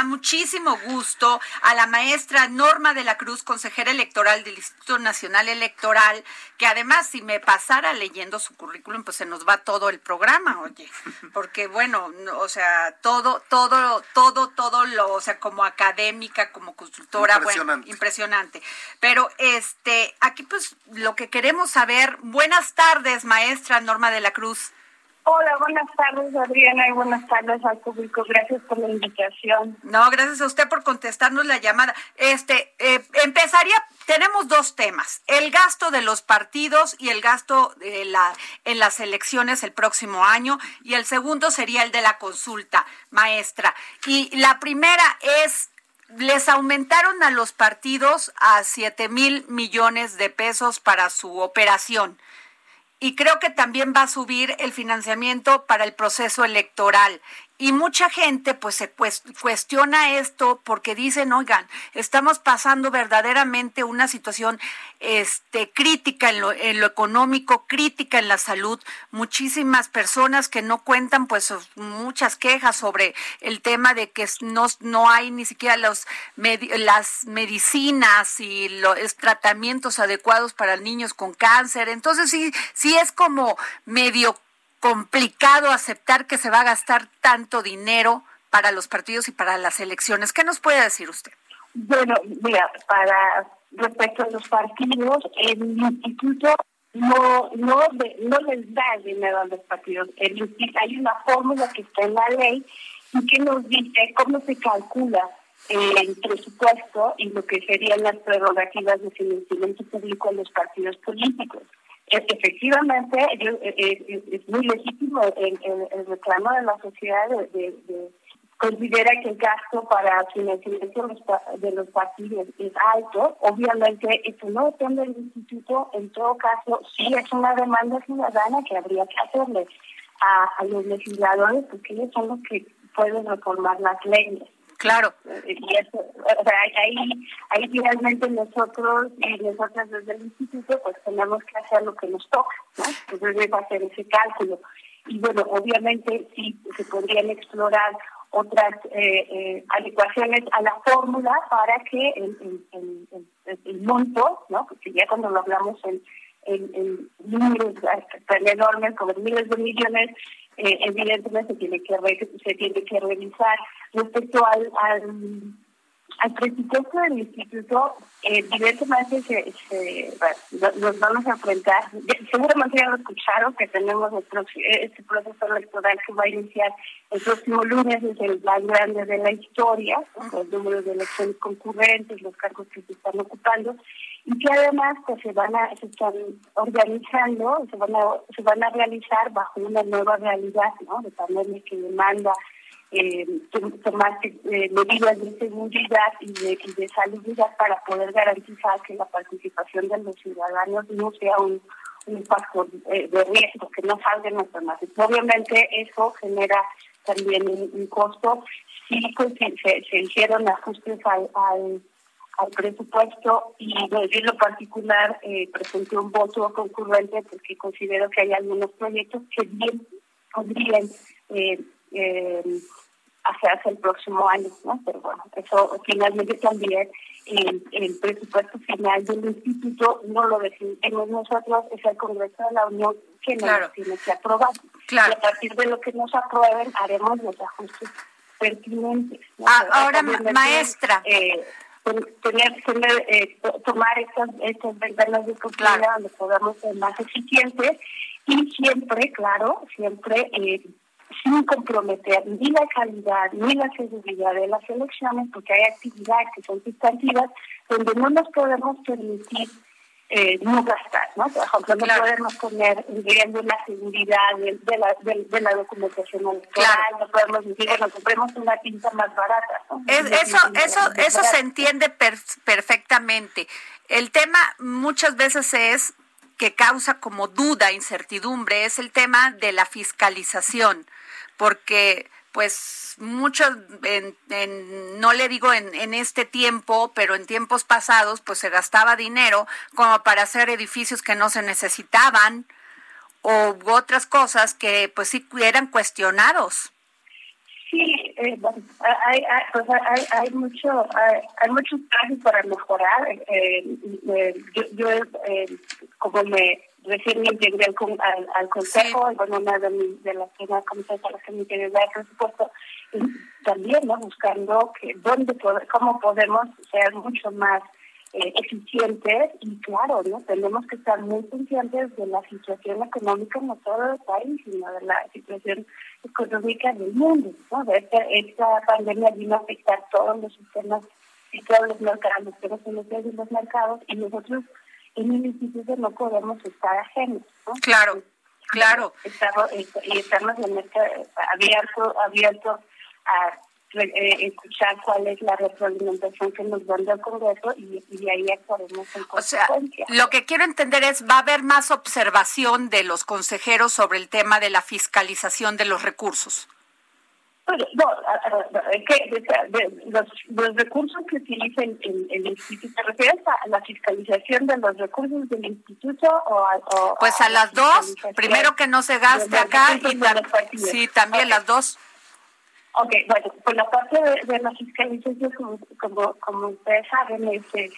Da muchísimo gusto a la maestra Norma de la Cruz, consejera electoral del Instituto Nacional Electoral, que además si me pasara leyendo su currículum, pues se nos va todo el programa, oye, porque bueno, o sea, todo, todo, todo, todo lo, o sea, como académica, como consultora, bueno, impresionante. Pero este, aquí pues lo que queremos saber, buenas tardes, maestra Norma de la Cruz. Hola, buenas tardes Adriana y buenas tardes al público. Gracias por la invitación. No, gracias a usted por contestarnos la llamada. Este, eh, empezaría, tenemos dos temas, el gasto de los partidos y el gasto de la, en las elecciones el próximo año y el segundo sería el de la consulta, maestra. Y la primera es les aumentaron a los partidos a 7 mil millones de pesos para su operación y creo que también va a subir el financiamiento para el proceso electoral. Y mucha gente pues se cuestiona esto porque dicen, oigan, estamos pasando verdaderamente una situación este, crítica en lo, en lo económico, crítica en la salud. Muchísimas personas que no cuentan pues muchas quejas sobre el tema de que no, no hay ni siquiera los las medicinas y los tratamientos adecuados para niños con cáncer. Entonces sí, sí es como medio complicado aceptar que se va a gastar tanto dinero para los partidos y para las elecciones. ¿Qué nos puede decir usted? Bueno, mira, para respecto a los partidos, el instituto no no no les da dinero a los partidos. El, hay una fórmula que está en la ley y que nos dice cómo se calcula el presupuesto y lo que serían las prerrogativas de financiamiento público a los partidos políticos. Efectivamente, eh, eh, es muy legítimo el, reclamo de la sociedad de, considera que el gasto para financiamiento de los partidos es alto. Obviamente, esto no depende del instituto. En todo caso, sí es una demanda ciudadana que habría que hacerle a los legisladores, porque ellos son los que pueden reformar las leyes. Claro. Y eso, o sea, ahí, ahí finalmente nosotros y nosotras desde el instituto pues tenemos que hacer lo que nos toca, ¿no? Entonces hacer ese cálculo. Y bueno, obviamente sí se podrían explorar otras eh, eh, adecuaciones a la fórmula para que el, el, el, monto, ¿no? Porque ya cuando lo hablamos en, en, números tan enormes como miles de millones, eh, evidentemente se tiene que se tiene que revisar. Respecto al, al, al presupuesto del instituto evidentemente se, se nos vamos a enfrentar seguramente ya lo escucharon que tenemos este proceso electoral que va a iniciar el próximo lunes es el más grande de la historia los números de elecciones concurrentes los cargos que se están ocupando y que además pues se van a se están organizando se van a se van a realizar bajo una nueva realidad no de pandemia que demanda eh, tomar eh, medidas de seguridad y de, y de salubridad para poder garantizar que la participación de los ciudadanos no sea un, un factor eh, de riesgo, que no salgan enfermedades. Obviamente eso genera también un, costo. Sí, pues, se, se hicieron ajustes al, al al presupuesto y yo en lo particular eh, presenté un voto concurrente porque considero que hay algunos proyectos que bien podrían eh, eh, hacerse el próximo año, ¿no? Pero bueno, eso finalmente también el, el presupuesto final del instituto no lo decidimos nosotros, es el Congreso de la Unión que nos tiene que aprobar. Y a partir de lo que nos aprueben haremos los ajustes pertinentes. Ah, ahora, maestra. Eh, tener, tener eh, tomar estas, estas ventanas de oportunidad donde podamos ser más eficientes y siempre, claro, siempre eh, sin comprometer ni la calidad ni la seguridad de las elecciones, porque hay actividades que son sustantivas donde no nos podemos permitir eh, no gastar, ¿no? Por ejemplo, no podemos poner en riesgo la seguridad de, la, de, la documentación electoral, no podemos decir, bueno, compremos una tinta más barata. eso eso, eso se entiende perfectamente. El tema muchas veces es que causa como duda, incertidumbre, es el tema de la fiscalización, porque pues mucho, en, no le digo en, en, este tiempo, pero en tiempos pasados, pues se gastaba dinero como para hacer edificios que no se necesitaban o otras cosas que pues sí eran cuestionados. Sí, eh, hay, hay, pues hay, hay, mucho, hay, hay muchos casos para mejorar. Eh, eh, yo, yo eh, como me recién me integré al, al, consejo, bueno, una de, de las primeras comisiones a las que me integré dar presupuesto, y también ¿no? buscando que dónde cómo podemos ser mucho más eh, eficientes y claro, ¿no? tenemos que estar muy conscientes de la situación económica no solo del país, sino de la situación económica del mundo. ¿no? Esta, esta pandemia vino a afectar todos los sistemas y todos los mercados, los los mercados, y nosotros en el instituto no podemos estar ajenos. ¿no? Claro, claro. Estamos, y estamos en este abierto, abierto a eh, escuchar cuál es la retroalimentación que nos dan del Congreso y, y de ahí actuaremos en consecuencia. Sea, lo que quiero entender es, ¿va a haber más observación de los consejeros sobre el tema de la fiscalización de los recursos? No, los, los, recursos que utiliza el, el, instituto, ¿te refieres a la fiscalización de los recursos del instituto o a, Pues a, las dos, primero que no se gaste acá y sí, también las dos. Ok, bueno, por la parte de, la fiscalización, como, como, como ustedes saben, este,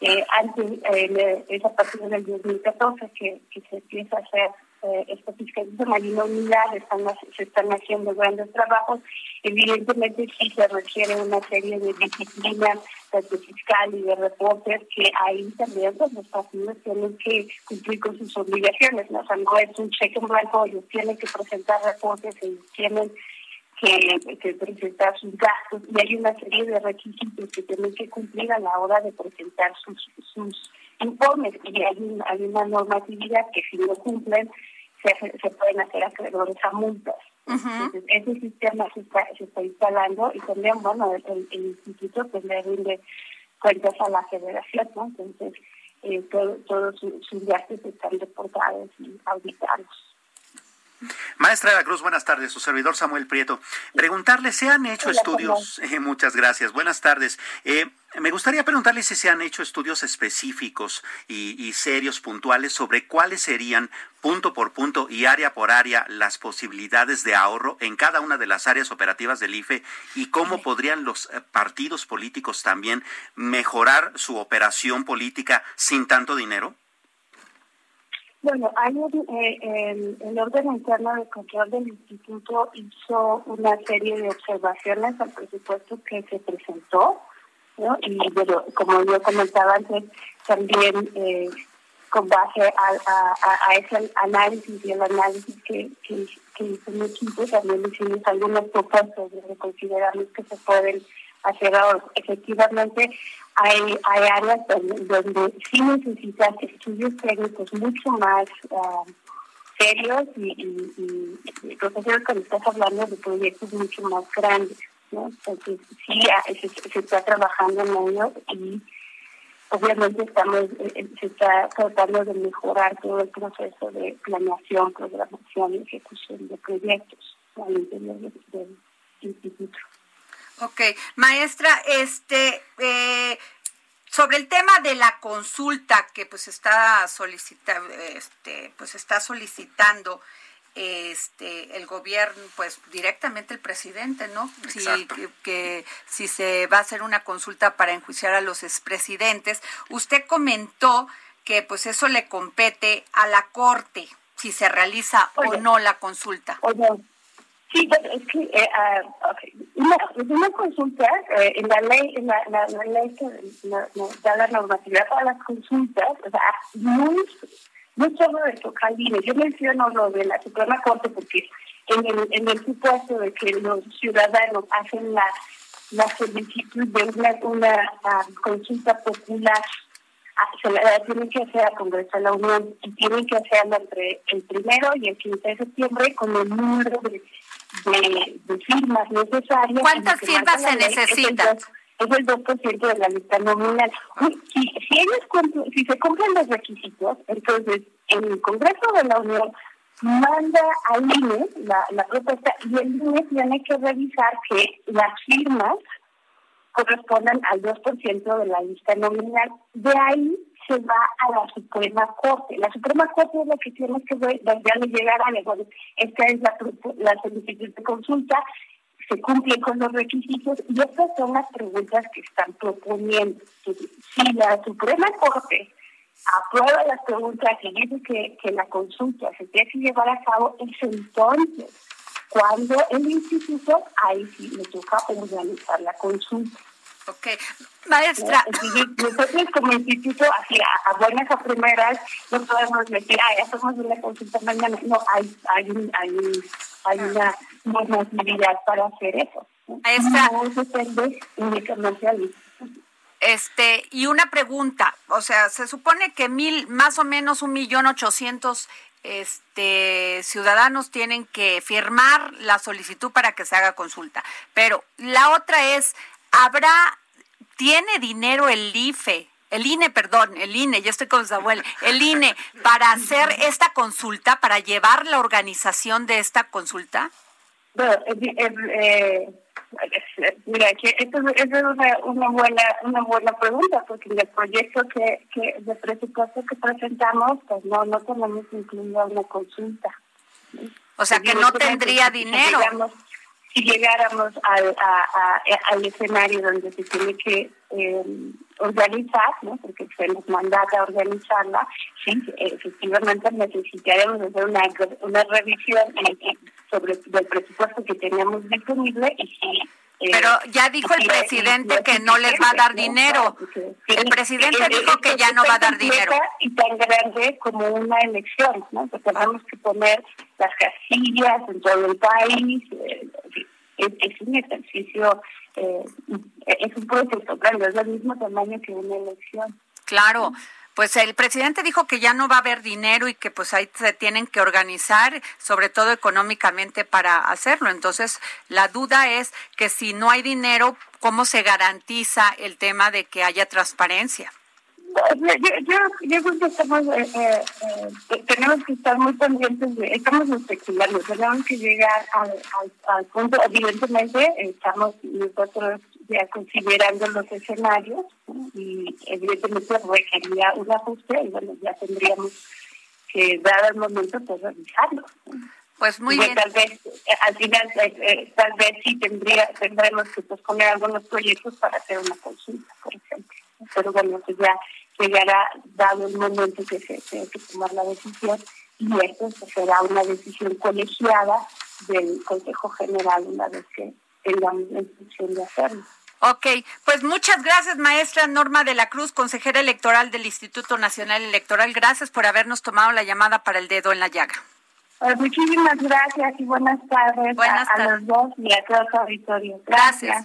eh, antes, eh, es a partir del 2014 que, que se empieza a hacer eh, esta fiscalización, hay una unidad, están, se están haciendo grandes trabajos. Evidentemente sí se requiere una serie de disciplinas, tanto fiscal y de reportes, que ahí también pues, los partidos tienen que cumplir con sus obligaciones. ¿no? O sea, no es un cheque en blanco, ellos tienen que presentar reportes, ellos tienen que, presentar sus gastos y hay una serie de requisitos que tienen que cumplir a la hora de presentar sus, sus informes y hay, hay una normatividad que si no cumplen se, se pueden hacer acreedores a multas. Entonces, ese sistema se está, se está instalando y también, bueno, el, instituto pues le rinde cuentas a la federación, ¿no? Entonces, eh, todos sus gastos están reportados y auditados. Maestra de la Cruz, buenas tardes. Su servidor Samuel Prieto. Preguntarle, ¿se han hecho estudios? Eh, muchas gracias. Buenas tardes. Eh, me gustaría preguntarle si se han hecho estudios específicos y, serios, puntuales, sobre cuáles serían, punto por punto y área por área, las posibilidades de ahorro en cada una de las áreas operativas del IFE y cómo podrían los eh, partidos políticos también mejorar su operación política sin tanto dinero. Bueno, hay eh, el, orden interno de control del instituto hizo una serie de observaciones al presupuesto que se presentó, ¿no? Y bueno, como yo comentaba antes, también eh, con base a, ese análisis y el análisis que, que, hizo mi equipo, también hicimos algunas propuestas donde consideramos que se pueden hacer ahora. Efectivamente, hay, áreas donde, sí necesitas estudios técnicos mucho más ah, serios y, y, y profesores cuando estás hablando de proyectos mucho más grandes. ¿no? Entonces, sí, ah, se, está trabajando en ello y obviamente estamos eh, eh, se está tratando de mejorar todo el proceso de planeación, programación y ejecución de proyectos al interior del instituto. Ok, maestra, este, eh, sobre el tema de la consulta que pues está solicitando, este, pues está solicitando este el gobierno, pues directamente el presidente, ¿no? Si, que, si se va a hacer una consulta para enjuiciar a los expresidentes. Usted comentó que pues eso le compete a la corte si se realiza o no la consulta. Sí, es que eh, uh, una, consulta, eh, en la ley, en la, la, ley que da la normatividad para las consultas, o sea, no es, no solo de tocar Yo menciono lo de la Suprema Corte porque en el, en el supuesto de que los ciudadanos hacen la, la solicitud de una, una ah, consulta popular se la tienen que hacer al Congreso de la Unión y tienen que hacerlo entre el primero y el 15 de septiembre con el número de, de, firmas necesarias. ¿Cuántas firmas se necesitan? Es el 2% de la lista nominal. Si, si, ellos si se cumplen los requisitos, entonces el Congreso de la Unión manda al INE la, la propuesta y el INE tiene que revisar que las firmas correspondan al 2% de la lista nominal. De ahí se va a la Suprema Corte. La Suprema Corte es la que tiene que ver, le llegar a esta es la, la solicitud de consulta, se cumple con los requisitos y estas son las preguntas que están proponiendo. Si la Suprema Corte aprueba las preguntas y dice que, que la consulta se tiene que llevar a cabo, es entonces cuando el instituto ahí sí le toca organizar la consulta. Ok, maestra. Nosotros como instituto, así a, buenas a primeras, no podemos decir, ah, ya somos una consulta mañana. No, hay, hay, un, hay, hay una normatividad para hacer eso. Maestra. No depende únicamente al. Este, y una pregunta, o sea, se supone que mil, más o menos un millón ochocientos este, ciudadanos tienen que firmar la solicitud para que se haga consulta. Pero la otra es, ¿habrá, tiene dinero el IFE, el INE, perdón, el INE, ya estoy con Samuel, el INE, para hacer esta consulta, para llevar la organización de esta consulta? Bueno, eh, Mira, que esto, es una, una, buena una buena pregunta, porque en el proyecto que, que de presupuesto que presentamos, pues no, no tenemos incluida una consulta. O sea, que no tendría dinero. Si llegáramos, al, a, al escenario donde se tiene que eh, organizar, ¿no? porque se nos mandata organizarla, sí, efectivamente necesitaríamos hacer una, una revisión sobre el presupuesto que teníamos disponible y eh, pero ya dijo el presidente que no les va a dar dinero. El presidente dijo que ya no va a dar dinero. Y tan grande como una elección, ¿no? Que tenemos que poner las casillas en todo el país. Eh, es, un ejercicio, eh, es un proceso grande, es del mismo tamaño que una elección. Claro pues el presidente dijo que ya no va a haber dinero y que pues ahí se tienen que organizar, sobre todo económicamente para hacerlo. Entonces, la duda es que si no hay dinero, ¿cómo se garantiza el tema de que haya transparencia? Yo, yo, yo creo que estamos, eh, eh, eh, tenemos que estar muy pendientes de, estamos especulando, tenemos que llegar al, al, punto, evidentemente estamos nosotros ya considerando los escenarios y evidentemente requería un ajuste y bueno, ya tendríamos que dar el momento de revisarlo. Pues muy bien. Tal vez, al final, tal vez sí tendría, tendremos que posponer algunos proyectos para hacer una consulta, por ejemplo. Pero bueno, pues ya llegará dado el momento que se tiene que tomar la decisión y esto será una decisión colegiada del Consejo General una vez que tengamos la instrucción de hacerlo. Ok, pues muchas gracias, maestra Norma de la Cruz, consejera electoral del Instituto Nacional Electoral. Gracias por habernos tomado la llamada para el dedo en la llaga. Pues muchísimas gracias y buenas tardes, buenas a, los dos y a todos los auditorios. gracias.